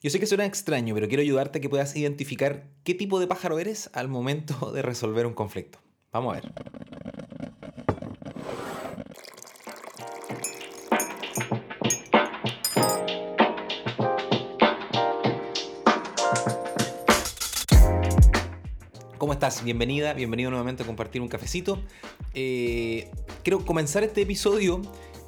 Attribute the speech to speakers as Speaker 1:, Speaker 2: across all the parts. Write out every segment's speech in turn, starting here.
Speaker 1: Yo sé que suena extraño, pero quiero ayudarte a que puedas identificar qué tipo de pájaro eres al momento de resolver un conflicto. Vamos a ver. ¿Cómo estás? Bienvenida, bienvenido nuevamente a compartir un cafecito. Eh, quiero comenzar este episodio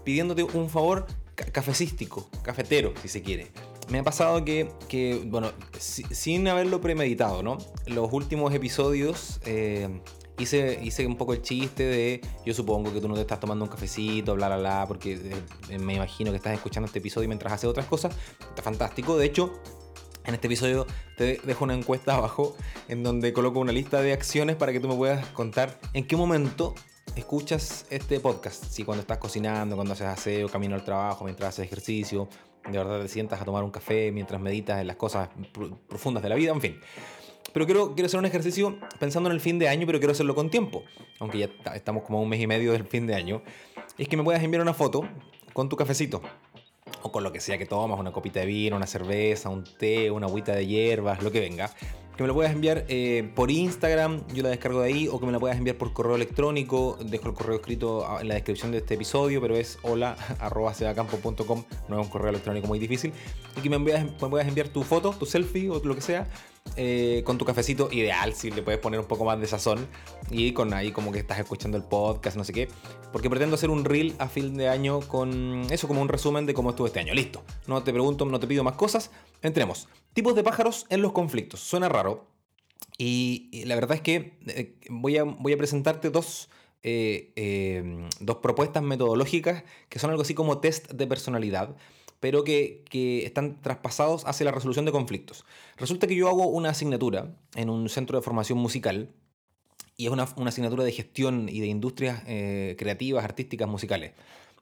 Speaker 1: pidiéndote un favor cafecístico, cafetero, si se quiere. Me ha pasado que, bueno, sin haberlo premeditado, ¿no? Los últimos episodios eh, hice, hice un poco el chiste de, yo supongo que tú no te estás tomando un cafecito, bla, bla, bla, porque eh, me imagino que estás escuchando este episodio mientras haces otras cosas. Está fantástico. De hecho, en este episodio te dejo una encuesta abajo en donde coloco una lista de acciones para que tú me puedas contar en qué momento escuchas este podcast. Si cuando estás cocinando, cuando haces aseo, camino al trabajo, mientras haces ejercicio, de verdad te sientas a tomar un café mientras meditas en las cosas profundas de la vida, en fin. Pero quiero, quiero hacer un ejercicio pensando en el fin de año, pero quiero hacerlo con tiempo, aunque ya estamos como un mes y medio del fin de año. Es que me puedas enviar una foto con tu cafecito, o con lo que sea que tomas, una copita de vino, una cerveza, un té, una agüita de hierbas, lo que venga que me lo puedas enviar eh, por Instagram, yo la descargo de ahí, o que me la puedas enviar por correo electrónico, dejo el correo escrito en la descripción de este episodio, pero es hola no es un correo electrónico muy difícil, y que me, envías, me puedas enviar tu foto, tu selfie o lo que sea, eh, con tu cafecito ideal, si le puedes poner un poco más de sazón y con ahí como que estás escuchando el podcast, no sé qué, porque pretendo hacer un reel a fin de año con eso como un resumen de cómo estuvo este año. Listo, no te pregunto, no te pido más cosas, entremos. Tipos de pájaros en los conflictos. Suena raro y, la verdad es que eh, voy, a, presentarte dos... Eh, dos propuestas metodológicas que son algo así como test de personalidad pero que, están traspasados hacia la resolución de conflictos. Resulta que yo hago una asignatura en un centro de formación musical y es una, asignatura de gestión y de industrias eh, creativas, artísticas, musicales.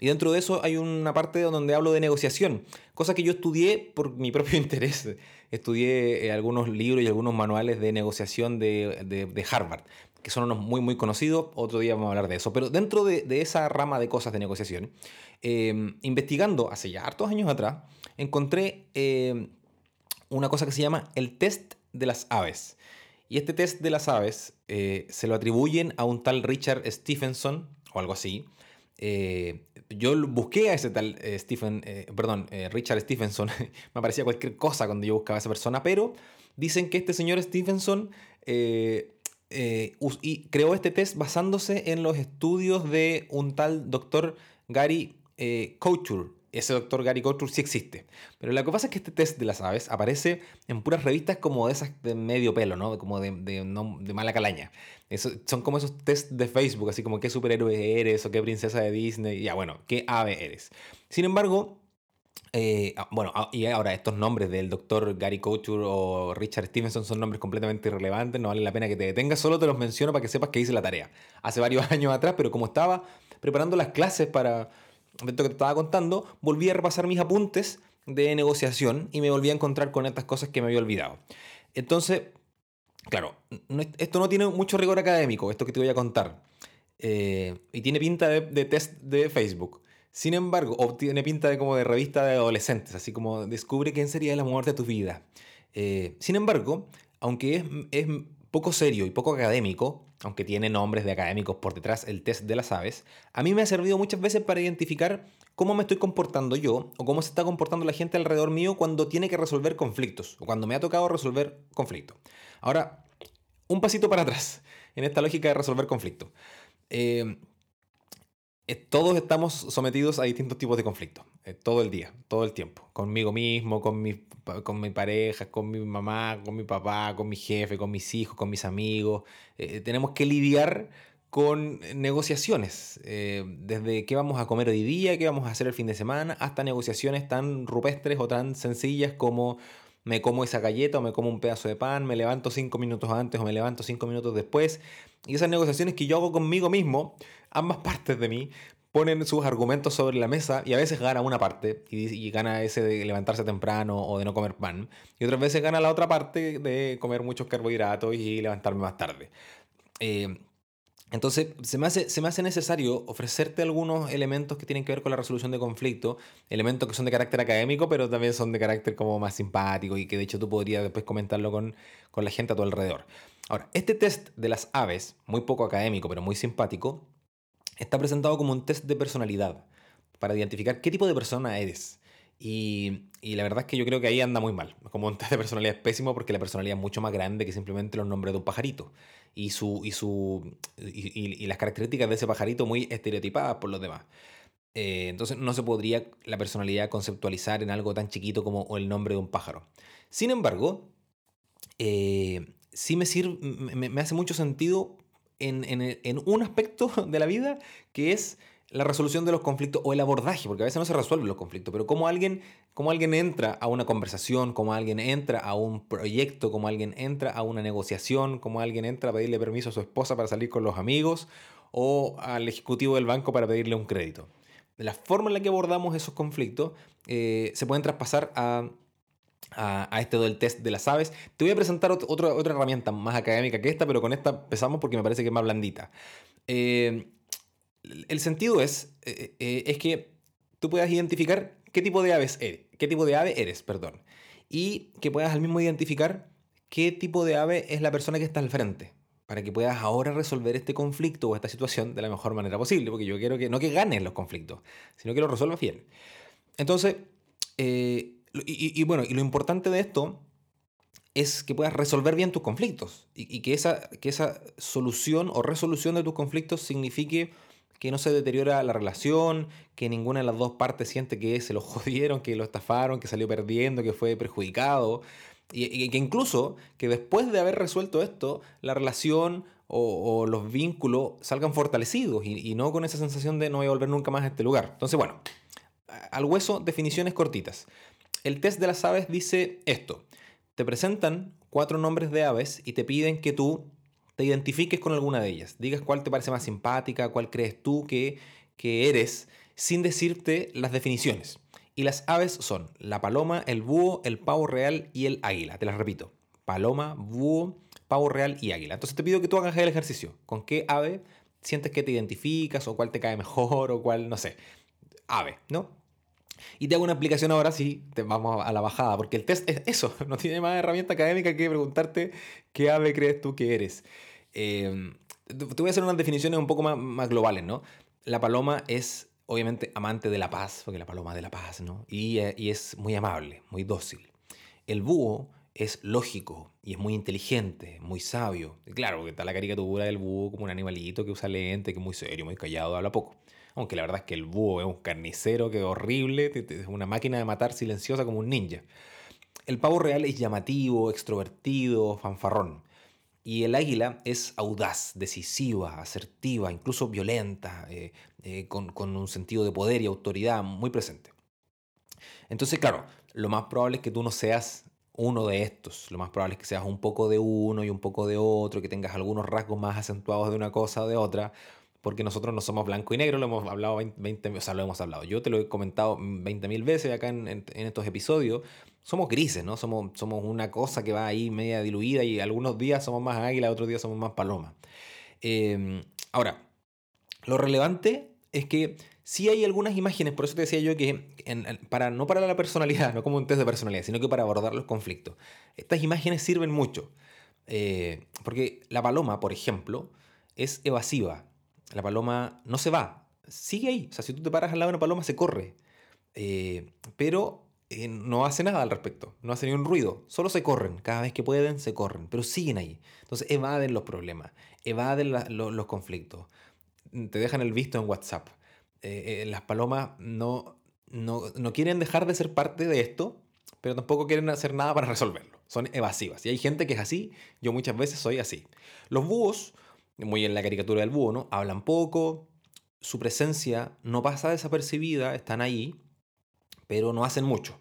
Speaker 1: Y dentro de eso hay una parte donde hablo de negociación, cosa que yo estudié por mi propio interés. Estudié eh, algunos libros y algunos manuales de negociación de, Harvard, que son unos muy, muy conocidos. Otro día vamos a hablar de eso. Pero dentro de, esa rama de cosas de negociación, eh, investigando hace ya hartos años atrás, encontré eh, una cosa que se llama el test de las aves. Y este test de las aves se lo atribuyen a un tal Richard Stephenson o algo así, eh, yo busqué a ese tal eh, Stephen, eh, perdón, Richard Stephenson, me parecía cualquier cosa cuando yo buscaba a esa persona, pero dicen que este señor Stephenson y creó este test basándose en los estudios de un tal doctor Gary Couture, ese doctor Gary Couture sí existe. Pero lo que pasa es que este test de las aves aparece en puras revistas como de esas de medio pelo, ¿no? Como de, de, de mala calaña. Eso, son como esos test de Facebook, así como qué superhéroe eres o qué princesa de Disney. Ya, bueno, qué ave eres. Sin embargo, eh, ah, bueno, ah, y ahora estos nombres del doctor Gary Couture o Richard Stevenson son nombres completamente irrelevantes, no vale la pena que te detengas, solo te los menciono para que sepas que hice la tarea. Hace varios años atrás, pero como estaba preparando las clases para esto que te estaba contando, volví a repasar mis apuntes de negociación y me volví a encontrar con estas cosas que me había olvidado. Entonces, claro, esto no tiene mucho rigor académico, esto que te voy a contar. Eh, y tiene pinta de, test de Facebook. Sin embargo, tiene pinta de como de revista de adolescentes, así como descubre quién sería el amor de tu vida. Eh, sin embargo, aunque es poco serio y poco académico, aunque tiene nombres de académicos por detrás, el test de las aves, a mí me ha servido muchas veces para identificar cómo me estoy comportando yo o cómo se está comportando la gente alrededor mío cuando tiene que resolver conflictos o cuando me ha tocado resolver conflictos. Ahora, un pasito para atrás en esta lógica de resolver conflictos. Eh, eh, todos estamos sometidos a distintos tipos de conflictos, eh, todo el día, todo el tiempo, conmigo mismo, con mi, con mi pareja, con mi mamá, con mi papá, con mi jefe, con mis hijos, con mis amigos. Eh, tenemos que lidiar con negociaciones, desde qué vamos a comer hoy día, qué vamos a hacer el fin de semana, hasta negociaciones tan rupestres o tan sencillas como me como esa galleta o me como un pedazo de pan, me levanto cinco minutos antes o me levanto cinco minutos después. Y esas negociaciones que yo hago conmigo mismo, ambas partes de mí ponen sus argumentos sobre la mesa y a veces gana una parte y, gana ese de levantarse temprano o de no comer pan y otras veces gana la otra parte de comer muchos carbohidratos y levantarme más tarde. Eh, Entonces, se me, hace, se me hace necesario ofrecerte algunos elementos que tienen que ver con la resolución de conflicto, elementos que son de carácter académico, pero también son de carácter como más simpático y que de hecho tú podrías después comentarlo con, con la gente a tu alrededor. Ahora, este test de las aves, muy poco académico, pero muy simpático, está presentado como un test de personalidad, para identificar qué tipo de persona eres. Y, la verdad es que yo creo que ahí anda muy mal. Como un test de personalidad es pésimo porque la personalidad es mucho más grande que simplemente los nombres de un pajarito. Y, su, y, su, y, las características de ese pajarito muy estereotipadas por los demás. Eh, entonces no se podría la personalidad conceptualizar en algo tan chiquito como el nombre de un pájaro. Sin embargo, eh, sí me, sirve, me, hace mucho sentido en, un aspecto de la vida que es la resolución de los conflictos o el abordaje, porque a veces no se resuelven los conflictos, pero cómo alguien, alguien entra a una conversación, cómo alguien entra a un proyecto, cómo alguien entra a una negociación, cómo alguien entra a pedirle permiso a su esposa para salir con los amigos o al ejecutivo del banco para pedirle un crédito. La forma en la que abordamos esos conflictos eh, se pueden traspasar a, a, a, este del test de las aves. Te voy a presentar otra, otra herramienta más académica que esta, pero con esta empezamos porque me parece que es más blandita. Eh, el sentido es, eh, eh, es que tú puedas identificar qué tipo de aves eres, qué tipo de ave eres, perdón. Y que puedas al mismo identificar qué tipo de ave es la persona que está al frente. Para que puedas ahora resolver este conflicto o esta situación de la mejor manera posible. Porque yo quiero que no que ganes los conflictos, sino que lo resuelvas bien. Entonces, eh, y, bueno, y lo importante de esto es que puedas resolver bien tus conflictos. Y, y que, esa, que esa solución o resolución de tus conflictos signifique que no se deteriora la relación, que ninguna de las dos partes siente que se lo jodieron, que lo estafaron, que salió perdiendo, que fue perjudicado. Y, que incluso que después de haber resuelto esto, la relación o, los vínculos salgan fortalecidos y, y, no con esa sensación de no voy a volver nunca más a este lugar. Entonces, bueno, al hueso, definiciones cortitas. El test de las aves dice esto. Te presentan cuatro nombres de aves y te piden que tú te identifiques con alguna de ellas. Digas cuál te parece más simpática, cuál crees tú que, que eres, sin decirte las definiciones. Y las aves son la paloma, el búho, el pavo real y el águila. Te las repito. Paloma, búho, pavo real y águila. Entonces te pido que tú hagas el ejercicio. ¿Con qué ave sientes que te identificas o cuál te cae mejor o cuál, no sé, ave, ¿no? Y te hago una aplicación ahora sí, te vamos a la bajada, porque el test es eso, no tiene más herramienta académica que preguntarte qué ave crees tú que eres. Eh, te voy a hacer unas definiciones un poco más, más globales, ¿no? La paloma es obviamente amante de la paz, porque la paloma de la paz, ¿no? Y, eh, y, es muy amable, muy dócil. El búho es lógico y es muy inteligente, muy sabio. Claro, porque está la caricatura del búho como un animalito que usa lente, que es muy serio, muy callado, habla poco. Aunque la verdad es que el búho es un carnicero que es horrible, es una máquina de matar silenciosa como un ninja. El pavo real es llamativo, extrovertido, fanfarrón. Y el águila es audaz, decisiva, asertiva, incluso violenta, eh, eh, con, con, un sentido de poder y autoridad muy presente. Entonces, claro, lo más probable es que tú no seas uno de estos. Lo más probable es que seas un poco de uno y un poco de otro, que tengas algunos rasgos más acentuados de una cosa o de otra, porque nosotros no somos blanco y negro, lo hemos hablado 20, o sea, lo hemos hablado. Yo te lo he comentado 20.000 veces acá en, estos episodios somos grises, ¿no? Somos, somos una cosa que va ahí media diluida y algunos días somos más águila, otros días somos más paloma. Eh, ahora, lo relevante es que sí hay algunas imágenes, por eso te decía yo que para, no para la personalidad, no como un test de personalidad, sino que para abordar los conflictos. Estas imágenes sirven mucho. Eh, porque la paloma, por ejemplo, es evasiva. La paloma no se va, sigue ahí. O sea, si tú te paras al lado de una paloma, se corre. Eh, pero eh, no hace nada al respecto, no hace ni un ruido, solo se corren, cada vez que pueden se corren, pero siguen ahí. Entonces evaden los problemas, evaden los conflictos, te dejan el visto en WhatsApp. Eh, eh, las palomas no, no, no quieren dejar de ser parte de esto, pero tampoco quieren hacer nada para resolverlo. Son evasivas. Y hay gente que es así, yo muchas veces soy así. Los búhos, muy en la caricatura del búho, ¿no? Hablan poco, su presencia no pasa desapercibida, están ahí, pero no hacen mucho.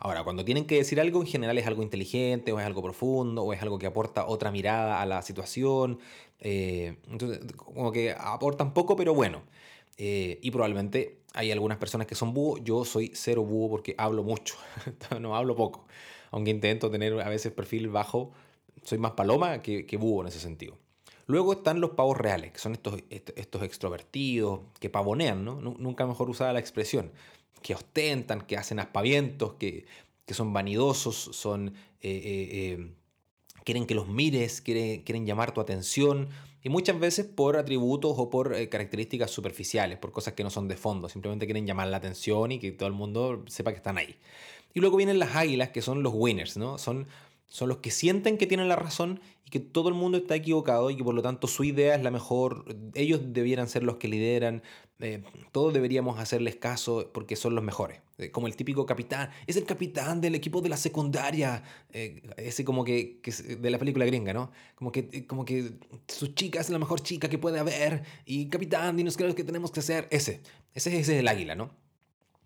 Speaker 1: Ahora, cuando tienen que decir algo, en general es algo inteligente, o es algo profundo, o es algo que aporta otra mirada a la situación. Eh, entonces, como que aportan poco, pero bueno. Eh, y probablemente hay algunas personas que son búho. Yo soy cero búho porque hablo mucho, no hablo poco. Aunque intento tener a veces perfil bajo, soy más paloma que, que búho en ese sentido. Luego están los pavos reales, que son estos, estos extrovertidos, que pavonean, ¿no? Nunca mejor usada la expresión, que ostentan, que hacen aspavientos, que, que son vanidosos, son... Eh, eh, eh, quieren que los mires, quieren, quieren llamar tu atención, y muchas veces por atributos o por características superficiales, por cosas que no son de fondo, simplemente quieren llamar la atención y que todo el mundo sepa que están ahí. Y luego vienen las águilas, que son los winners, ¿no? Son son los que sienten que tienen la razón y que todo el mundo está equivocado y que por lo tanto su idea es la mejor, ellos debieran ser los que lideran, eh, todos deberíamos hacerles caso porque son los mejores. Eh, como el típico capitán, es el capitán del equipo de la secundaria, eh, ese como que, de la película gringa, ¿no? Como que, como que su chica es la mejor chica que puede haber y capitán, dinos qué es lo que tenemos que hacer. Ese, ese, ese es el águila, ¿no?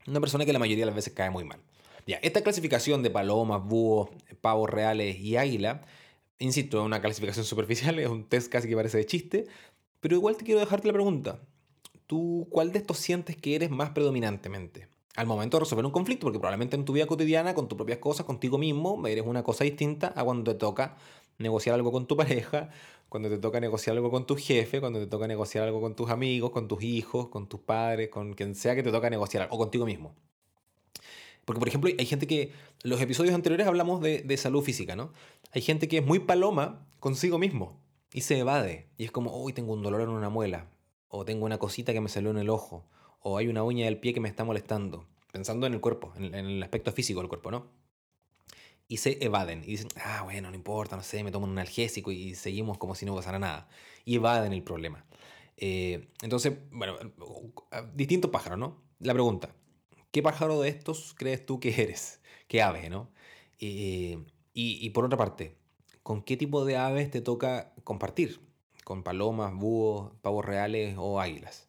Speaker 1: Una persona que la mayoría de las veces cae muy mal. Ya, esta clasificación de palomas, búhos, pavos reales y águila, insisto, es una clasificación superficial, es un test casi que parece de chiste, pero igual te quiero dejarte la pregunta. ¿Tú cuál de estos sientes que eres más predominantemente? Al momento de resolver un conflicto, porque probablemente en tu vida cotidiana, con tus propias cosas, contigo mismo, eres una cosa distinta a cuando te toca negociar algo con tu pareja, cuando te toca negociar algo con tu jefe, cuando te toca negociar algo con tus amigos, con tus hijos, con tus padres, con quien sea que te toca negociar, o contigo mismo. Porque, por ejemplo, hay gente que, los episodios anteriores hablamos de, salud física, ¿no? Hay gente que es muy paloma consigo mismo y se evade. Y es como, hoy tengo un dolor en una muela, o tengo una cosita que me salió en el ojo, o hay una uña del pie que me está molestando. Pensando en el cuerpo, en, el aspecto físico del cuerpo, ¿no? Y se evaden. Y dicen, ah, bueno, no importa, no sé, me tomo un analgésico y seguimos como si no pasara nada. Y evaden el problema. Eh, entonces, bueno, distintos pájaros, ¿no? La pregunta, ¿Qué pájaro de estos crees tú que eres? ¿Qué ave, no? y, y, por otra parte, ¿con qué tipo de aves te toca compartir? ¿Con palomas, búhos, pavos reales o águilas?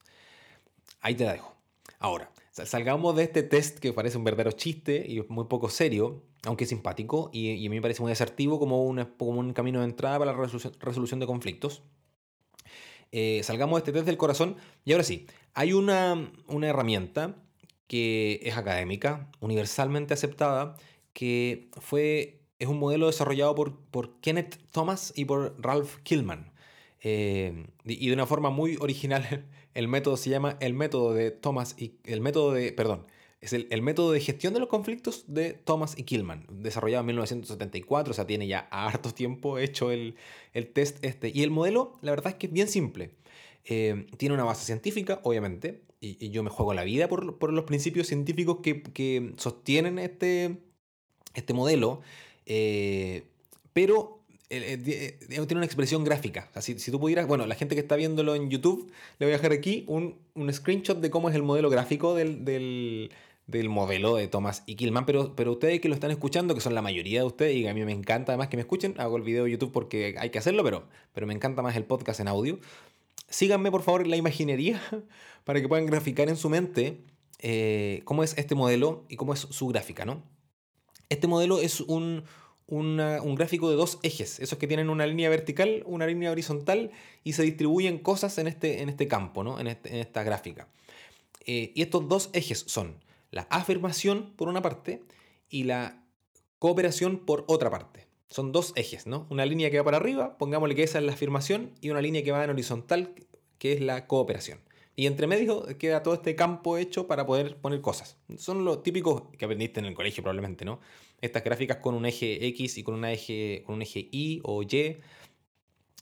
Speaker 1: Ahí te la dejo. Ahora, salgamos de este test que parece un verdadero chiste y muy poco serio, aunque simpático, y, a mí me parece muy asertivo como, como un camino de entrada para la resolución, de conflictos. Eh, salgamos de este test del corazón y ahora sí, hay una, una herramienta que es académica, universalmente aceptada, que fue, es un modelo desarrollado por, por Kenneth Thomas y por Ralph Killman. Eh, y de una forma muy original, el método se llama el método de Thomas y el método de, perdón, es el, el, método de gestión de los conflictos de Thomas y Killman, desarrollado en 1974, o sea, tiene ya harto tiempo hecho el, el test este. Y el modelo, la verdad es que es bien simple. Eh, tiene una base científica, obviamente, y, yo me juego la vida por, los principios científicos que, sostienen este, este modelo, eh, pero eh, tiene una expresión gráfica. si, si, tú pudieras, bueno, la gente que está viéndolo en YouTube, le voy a dejar aquí un, un screenshot de cómo es el modelo gráfico del, del, del, modelo de Thomas y Killman, pero, pero ustedes que lo están escuchando, que son la mayoría de ustedes, y a mí me encanta además que me escuchen, hago el video de YouTube porque hay que hacerlo, pero, pero me encanta más el podcast en audio síganme por favor en la imaginería para que puedan graficar en su mente eh, cómo es este modelo y cómo es su gráfica, ¿no? Este modelo es un, un gráfico de dos ejes, esos que tienen una línea vertical, una línea horizontal y se distribuyen cosas en este, en este campo, ¿no? en, este, esta gráfica. Eh, y estos dos ejes son la afirmación por una parte y la cooperación por otra parte son dos ejes, ¿no? Una línea que va para arriba, pongámosle que esa es la afirmación, y una línea que va en horizontal, que es la cooperación. Y entre medio queda todo este campo hecho para poder poner cosas. Son los típicos que aprendiste en el colegio probablemente, ¿no? Estas gráficas con un eje X y con, una eje, con un eje Y o Y,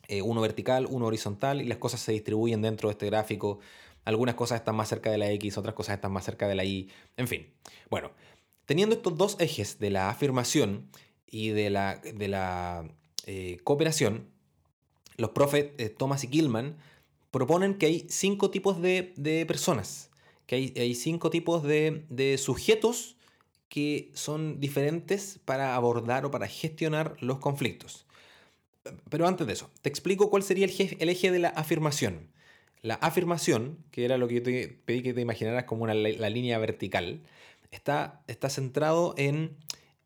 Speaker 1: eh, uno vertical, uno horizontal, y las cosas se distribuyen dentro de este gráfico. Algunas cosas están más cerca de la X, otras cosas están más cerca de la Y, en fin. Bueno, teniendo estos dos ejes de la afirmación, y de la, de la eh, cooperación, los profes eh, Thomas y Gilman proponen que hay cinco tipos de, personas, que hay, hay cinco tipos de, sujetos que son diferentes para abordar o para gestionar los conflictos. Pero antes de eso, te explico cuál sería el, el eje de la afirmación. La afirmación, que era lo que yo te pedí que te imaginaras como una, la línea vertical, está, está centrado en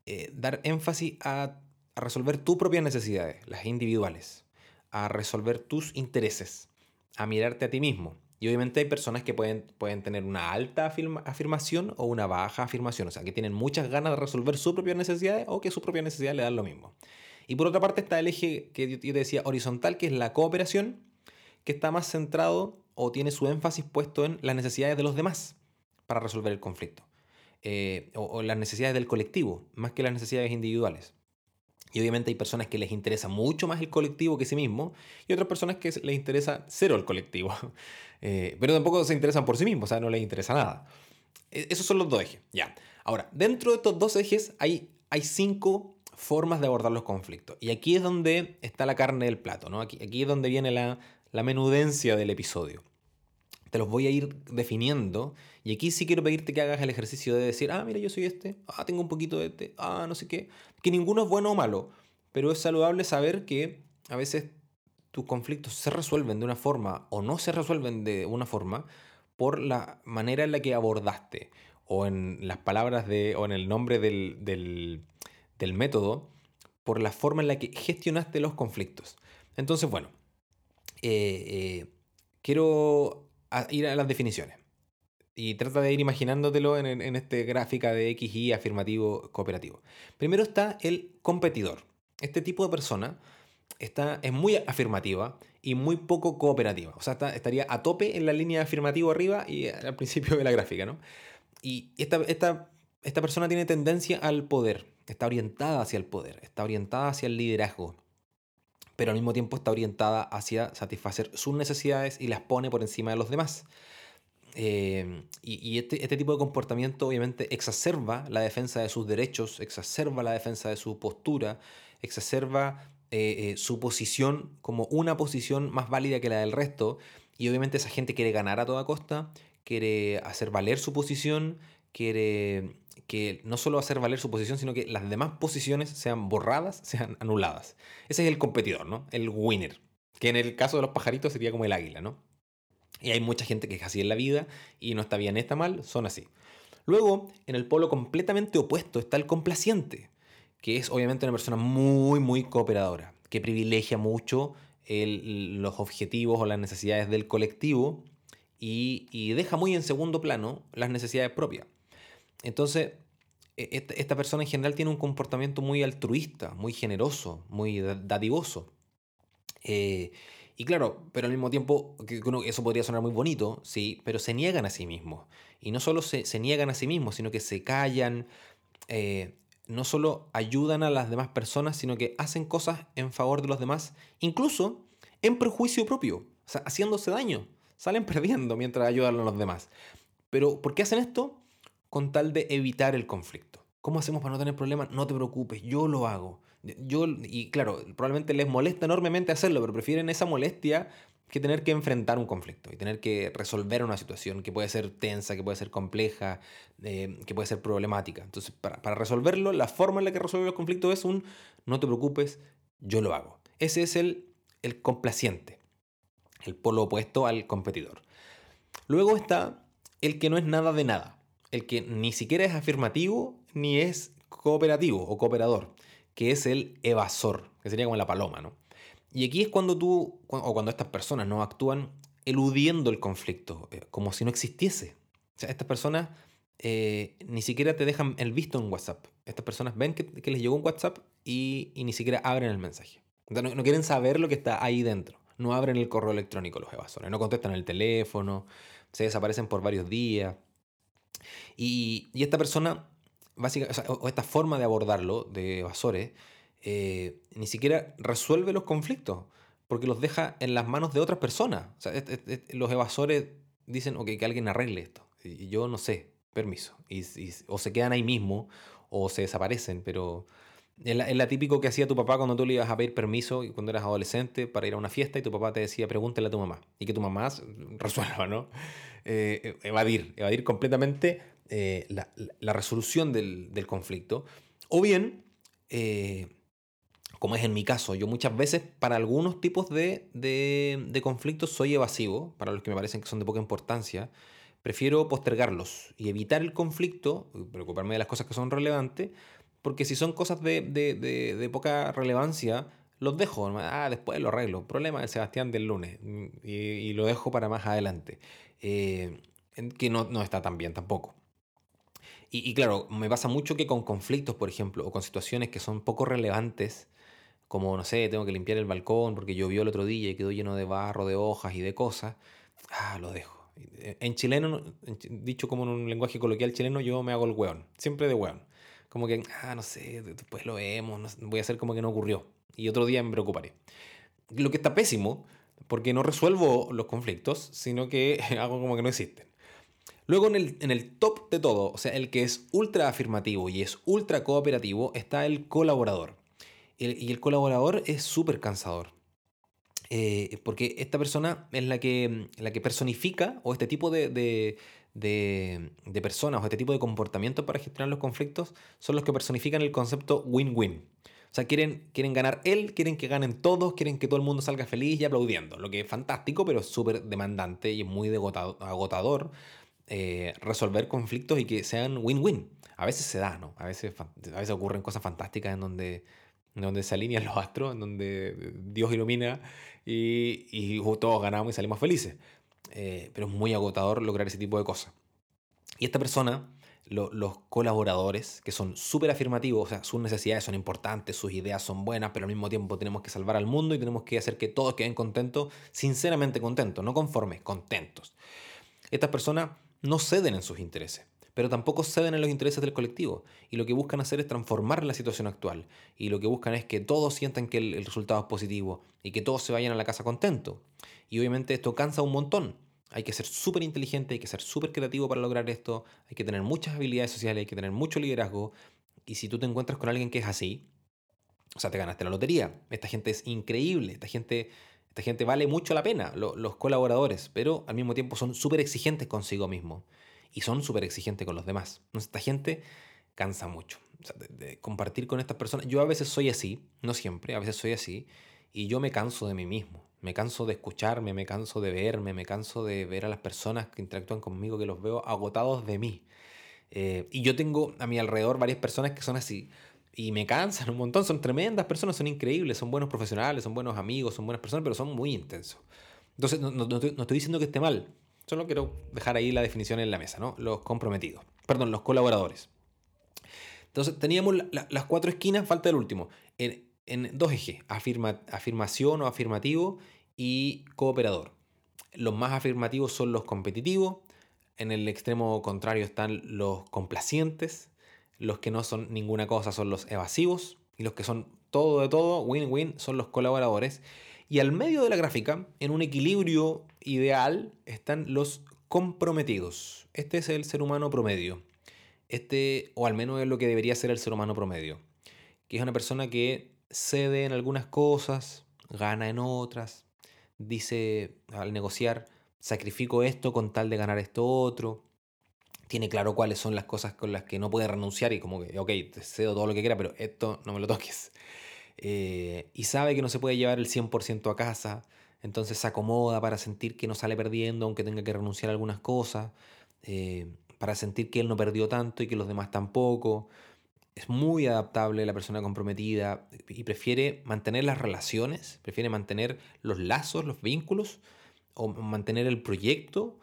Speaker 1: eh, dar énfasis a, resolver tus propias necesidades, las individuales, a resolver tus intereses, a mirarte a ti mismo. Y obviamente hay personas que pueden, pueden tener una alta afirmación o una baja afirmación, o sea, que tienen muchas ganas de resolver sus propias necesidades o que sus propias necesidades le dan lo mismo. Y por otra parte está el eje que yo te decía horizontal, que es la cooperación, que está más centrado o tiene su énfasis puesto en las necesidades de los demás para resolver el conflicto. Eh, o, las necesidades del colectivo, más que las necesidades individuales. Y obviamente hay personas que les interesa mucho más el colectivo que sí mismo, y otras personas que les interesa cero el colectivo. Eh, pero tampoco se interesan por sí mismos, o sea, no les interesa nada. E, esos son los dos ejes. Ya. Ahora, dentro de estos dos ejes hay, hay cinco formas de abordar los conflictos. Y aquí es donde está la carne del plato, ¿no? Aquí, aquí es donde viene la, la menudencia del episodio. Te los voy a ir definiendo. Y aquí sí quiero pedirte que hagas el ejercicio de decir, ah, mira, yo soy este, ah, tengo un poquito de este, ah, no sé qué. Que ninguno es bueno o malo, pero es saludable saber que a veces tus conflictos se resuelven de una forma o no se resuelven de una forma por la manera en la que abordaste o en las palabras de, o en el nombre del, del método, por la forma en la que gestionaste los conflictos. Entonces, bueno, eh, eh, quiero ir a las definiciones. Y trata de ir imaginándotelo en, en esta gráfica de XY afirmativo cooperativo. Primero está el competidor. Este tipo de persona está, es muy afirmativa y muy poco cooperativa. O sea, estaría a tope en la línea afirmativa arriba y al principio de la gráfica, ¿no? Y esta, esta, esta persona tiene tendencia al poder, está orientada hacia el poder, está orientada hacia el liderazgo, pero al mismo tiempo está orientada hacia satisfacer sus necesidades y las pone por encima de los demás. Eh, y, este, este, tipo de comportamiento obviamente exacerba la defensa de sus derechos, exacerba la defensa de su postura, exacerba eh, eh, su posición como una posición más válida que la del resto. Y obviamente esa gente quiere ganar a toda costa, quiere hacer valer su posición, quiere que no solo hacer valer su posición, sino que las demás posiciones sean borradas, sean anuladas. Ese es el competidor, ¿no? El winner. Que en el caso de los pajaritos sería como el águila, ¿no? Y hay mucha gente que es así en la vida y no está bien, está mal, son así. Luego, en el polo completamente opuesto está el complaciente, que es obviamente una persona muy, muy cooperadora, que privilegia mucho los objetivos o las necesidades del colectivo y, deja muy en segundo plano las necesidades propias. Entonces, e, esta persona en general tiene un comportamiento muy altruista, muy generoso, muy dadivoso. Eh, y claro, pero al mismo tiempo, eso podría sonar muy bonito, sí, pero se niegan a sí mismos. Y no solo se, niegan a sí mismos, sino que se callan, eh, no solo ayudan a las demás personas, sino que hacen cosas en favor de los demás, incluso en perjuicio propio, haciéndose daño. Salen perdiendo mientras ayudan a los demás. Pero, ¿por qué hacen esto? con tal de evitar el conflicto. ¿Cómo hacemos para no tener problemas? No te preocupes, yo lo hago. Yo, y claro, probablemente les molesta enormemente hacerlo, pero prefieren esa molestia que tener que enfrentar un conflicto y tener que resolver una situación que puede ser tensa, que puede ser compleja, eh, que puede ser problemática. Entonces, para, resolverlo, la forma en la que resuelve los conflictos es un no te preocupes, yo lo hago. Ese es el, el complaciente, el polo opuesto al competidor. Luego está el que no es nada de nada el que ni siquiera es afirmativo ni es cooperativo o cooperador, que es el evasor, que sería como la paloma, ¿no? Y aquí es cuando tú, o cuando estas personas no actúan eludiendo el conflicto, eh, como si no existiese. O sea, estas personas eh, ni siquiera te dejan el visto en WhatsApp. Estas personas ven que, les llegó un WhatsApp y, ni siquiera abren el mensaje. no, no, quieren saber lo que está ahí dentro. No abren el correo electrónico los evasores, no contestan el teléfono, se desaparecen por varios días. Y, esta persona, básicamente, o, esta forma de abordarlo, de evasores, eh, ni siquiera resuelve los conflictos, porque los deja en las manos de otras personas. O sea, los evasores dicen, ok, que alguien arregle esto. Y yo no sé, permiso. Y, o se quedan ahí mismo, o se desaparecen, pero es la, típico que hacía tu papá cuando tú le ibas a pedir permiso cuando eras adolescente para ir a una fiesta y tu papá te decía pregúntale a tu mamá y que tu mamá resuelva, ¿no? Eh, evadir, evadir completamente eh, la, resolución del, conflicto. O bien, eh, como es en mi caso, yo muchas veces para algunos tipos de, conflictos soy evasivo, para los que me parecen que son de poca importancia, prefiero postergarlos y evitar el conflicto, preocuparme de las cosas que son relevantes, porque si son cosas de, poca relevancia, los dejo, ah, después lo arreglo. Problema de Sebastián del lunes y, lo dejo para más adelante. Eh, que no, está tan bien tampoco. Y, claro, me pasa mucho que con conflictos, por ejemplo, o con situaciones que son poco relevantes, como, no sé, tengo que limpiar el balcón porque llovió el otro día y quedó lleno de barro, de hojas y de cosas, ah, lo dejo. En chileno, dicho como en un lenguaje coloquial chileno, yo me hago el weón, siempre de weón. Como que, ah, no sé, después lo vemos, voy a hacer como que no ocurrió. Y otro día me preocuparé. Lo que está pésimo, porque no resuelvo los conflictos, sino que hago como que no existen. Luego en el, top de todo, o sea, el que es ultra afirmativo y es ultra cooperativo, está el colaborador. y el colaborador es súper cansador. Eh, porque esta persona es la que, la que personifica, o este tipo de, de, personas, o este tipo de comportamiento para gestionar los conflictos, son los que personifican el concepto win-win. O sea, quieren, quieren ganar él, quieren que ganen todos, quieren que todo el mundo salga feliz y aplaudiendo. Lo que es fantástico, pero súper demandante y es muy agotador eh, resolver conflictos y que sean win-win. A veces se da, ¿no? A veces, ocurren cosas fantásticas en donde, se alinean los astros, en donde Dios ilumina y, y todos ganamos y salimos felices. Eh, pero es muy agotador lograr ese tipo de cosas. Y esta persona, los colaboradores, que son súper afirmativos, o sea, sus necesidades son importantes, sus ideas son buenas, pero al mismo tiempo tenemos que salvar al mundo y tenemos que hacer que todos queden contentos, sinceramente contentos, no conformes, contentos. Estas personas no ceden en sus intereses pero tampoco ceden en los intereses del colectivo. Y lo que buscan hacer es transformar la situación actual. Y lo que buscan es que todos sientan que el, resultado es positivo y que todos se vayan a la casa contentos. Y obviamente esto cansa un montón. Hay que ser súper inteligente, hay que ser súper creativo para lograr esto, hay que tener muchas habilidades sociales, hay que tener mucho liderazgo. Y si tú te encuentras con alguien que es así, o sea, te ganaste la lotería. Esta gente es increíble, esta gente, esta gente vale mucho la pena, los colaboradores, pero al mismo tiempo son súper exigentes consigo mismo y son súper exigentes con los demás. Esta gente cansa mucho. de, compartir con estas personas. Yo a veces soy así, no siempre, a veces soy así, y yo me canso de mí mismo. Me canso de escucharme, me canso de verme, me canso de ver a las personas que interactúan conmigo, que los veo agotados de mí. Eh, y yo tengo a mi alrededor varias personas que son así. Y me cansan un montón, son tremendas personas, son increíbles, son buenos profesionales, son buenos amigos, son buenas personas, pero son muy intensos. Entonces, no, no estoy diciendo que esté mal, Solo quiero dejar ahí la definición en la mesa, ¿no? Los comprometidos. Perdón, los colaboradores. Entonces, teníamos las cuatro esquinas, falta el último. En, dos ejes, afirmación o afirmativo y cooperador. Los más afirmativos son los competitivos. En el extremo contrario están los complacientes. Los que no son ninguna cosa son los evasivos. Y los que son todo de todo, win-win, son los colaboradores. Y al medio de la gráfica, en un equilibrio ideal, están los comprometidos. Este es el ser humano promedio. Este, o al menos es lo que debería ser el ser humano promedio. Que es una persona que cede en algunas cosas, gana en otras, dice al negociar, sacrifico esto con tal de ganar esto otro. Tiene claro cuáles son las cosas con las que no puede renunciar y como que, ok, te cedo todo lo que quiera, pero esto no me lo toques. Eh, y sabe que no se puede llevar el 100% a casa, entonces se acomoda para sentir que no sale perdiendo aunque tenga que renunciar a algunas cosas, eh, para sentir que él no perdió tanto y que los demás tampoco. Es muy adaptable la persona comprometida y prefiere mantener las relaciones, prefiere mantener los lazos, los vínculos, o mantener el proyecto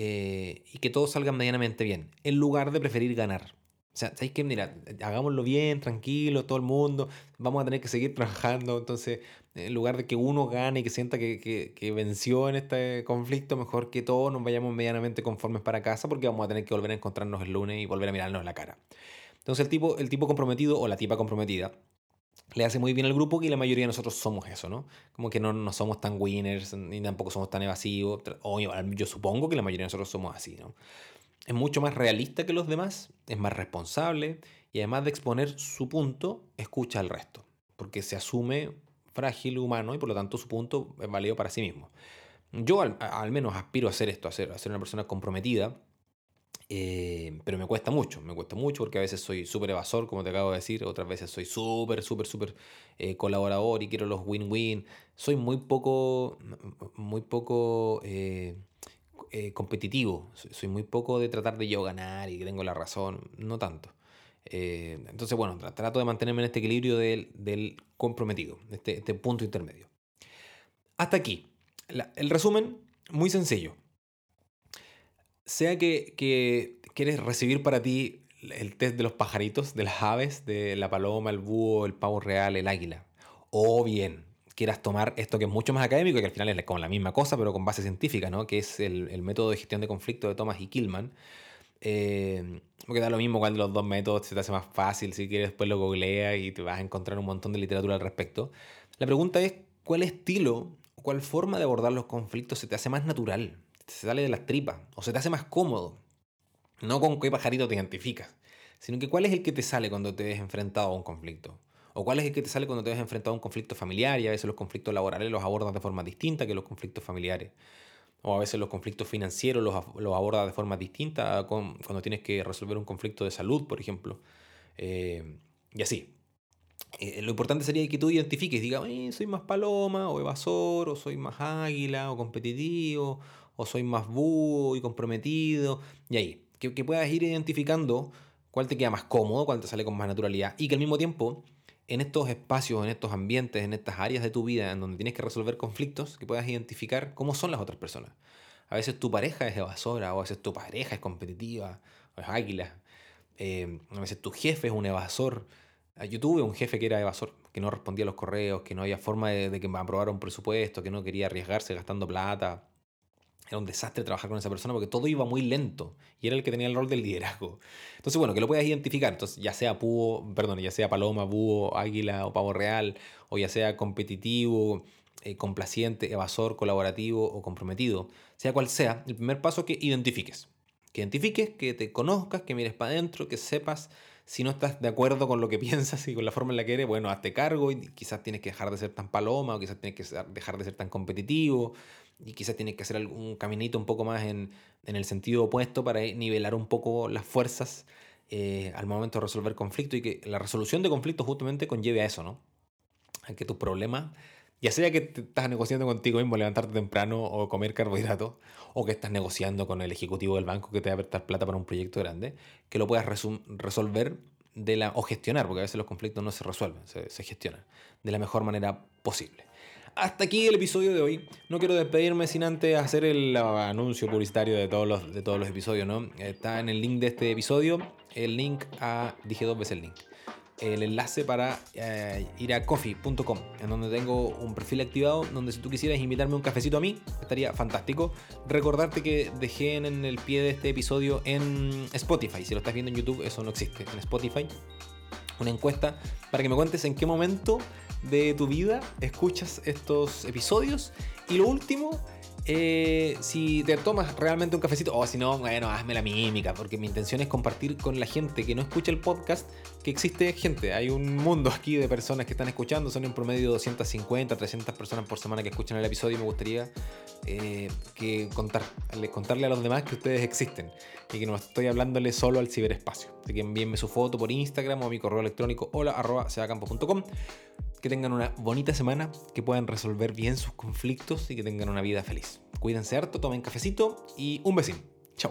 Speaker 1: eh, y que todo salga medianamente bien, en lugar de preferir ganar. O sea, ¿sabéis qué? Mira, hagámoslo bien, tranquilo, todo el mundo, vamos a tener que seguir trabajando, entonces, en lugar de que uno gane y que sienta que, que, venció en este conflicto, mejor que todos nos vayamos medianamente conformes para casa porque vamos a tener que volver a encontrarnos el lunes y volver a mirarnos la cara. Entonces el tipo, el tipo comprometido o la tipa comprometida le hace muy bien al grupo y la mayoría de nosotros somos eso, ¿no? Como que no, no somos tan winners ni tampoco somos tan evasivos, o yo supongo que la mayoría de nosotros somos así, ¿no? es mucho más realista que los demás, es más responsable y además de exponer su punto, escucha al resto, porque se asume frágil, humano y por lo tanto su punto es válido para sí mismo. Yo al, menos aspiro a hacer esto, a ser una persona comprometida, eh, pero me cuesta mucho, me cuesta mucho porque a veces soy súper evasor, como te acabo de decir, otras veces soy súper, súper, súper eh, colaborador y quiero los win-win. Soy muy poco, muy poco eh, competitivo. Soy, muy poco de tratar de yo ganar y que tengo la razón, no tanto. Entonces, bueno, trato de mantenerme en este equilibrio del, comprometido, este, este, punto intermedio. Hasta aquí. el resumen, muy sencillo. Sea que, quieres recibir para ti el test de los pajaritos, de las aves, de la paloma, el búho, el pavo real, el águila, O bien quieras tomar esto que es mucho más académico, que al final es como la misma cosa, pero con base científica, ¿no? que es el, método de gestión de conflicto de Thomas y Killman. Eh, porque da lo mismo cuál de los dos métodos se te hace más fácil, si quieres después lo googleas y te vas a encontrar un montón de literatura al respecto. La pregunta es, ¿cuál estilo o cuál forma de abordar los conflictos se te hace más natural? Se sale de las tripas o se te hace más cómodo. No con qué pajarito te identificas, sino que cuál es el que te sale cuando te ves enfrentado a un conflicto. O cuál es el que te sale cuando te ves enfrentado a un conflicto familiar y a veces los conflictos laborales los abordas de forma distinta que los conflictos familiares. O a veces los conflictos financieros los, abordas de forma distinta cuando tienes que resolver un conflicto de salud, por ejemplo. Eh, y así. Eh, lo importante sería que tú identifiques, digas, soy más paloma, o evasor, o soy más águila, o competitivo, o soy más búho y comprometido. Y ahí, que, puedas ir identificando cuál te queda más cómodo, cuál te sale con más naturalidad. Y que al mismo tiempo en estos espacios, en estos ambientes, en estas áreas de tu vida en donde tienes que resolver conflictos, que puedas identificar cómo son las otras personas. A veces tu pareja es evasora, o a veces tu pareja es competitiva, o es águila. Eh, a veces tu jefe es un evasor. Ah, yo tuve un jefe que era evasor, que no respondía a los correos, que no había forma de, de que me aprobara un presupuesto, que no quería arriesgarse gastando plata. Era un desastre trabajar con esa persona porque todo iba muy lento y era el que tenía el rol del liderazgo. Entonces, bueno, que lo puedas identificar. Entonces, ya sea búho, perdón, ya sea paloma, búho, águila o pavo real, o ya sea competitivo, eh, complaciente, evasor, colaborativo o comprometido, sea cual sea, el primer paso que identifiques. Que identifiques, que te conozcas, que mires para adentro, que sepas si no estás de acuerdo con lo que piensas y con la forma en la que eres, bueno, hazte cargo y quizás tienes que dejar de ser tan paloma o quizás tienes que dejar de ser tan competitivo y quizás tienes que hacer algún caminito un poco más en, el sentido opuesto para nivelar un poco las fuerzas eh, al momento de resolver conflictos y que la resolución de conflictos justamente conlleve a eso, ¿no? A que tus problemas, ya sea que te estás negociando contigo mismo levantarte temprano o comer carbohidratos, o que estás negociando con el ejecutivo del banco que te va a prestar plata para un proyecto grande, que lo puedas resolver de la, o gestionar, porque a veces los conflictos no se resuelven, se, se gestionan de la mejor manera posible hasta aquí el episodio de hoy. No quiero despedirme sin antes hacer el anuncio publicitario de todos los, de todos los episodios, ¿no? Está en el link de este episodio, el link a, dije dos veces el link, el enlace para eh, ir a coffee.com, en donde tengo un perfil activado, donde si tú quisieras invitarme un cafecito a mí, estaría fantástico. Recordarte que dejé en el pie de este episodio en Spotify, si lo estás viendo en YouTube, eso no existe, en Spotify, una encuesta para que me cuentes en qué momento de tu vida escuchas estos episodios. Y lo último, eh, si te tomas realmente un cafecito, o si no, bueno, hazme la mímica, porque mi intención es compartir con la gente que no escucha el podcast que existe gente. Hay un mundo aquí de personas que están escuchando, son en promedio 250, 300 personas por semana que escuchan el episodio y me gustaría eh, que contar, contarle a los demás que ustedes existen y que no estoy hablándole solo al ciberespacio. Así que envíenme su foto por Instagram o mi correo electrónico hola arroba que tengan una bonita semana, que puedan resolver bien sus conflictos y que tengan una vida feliz. Cuídense harto, tomen cafecito y un besín. Chao.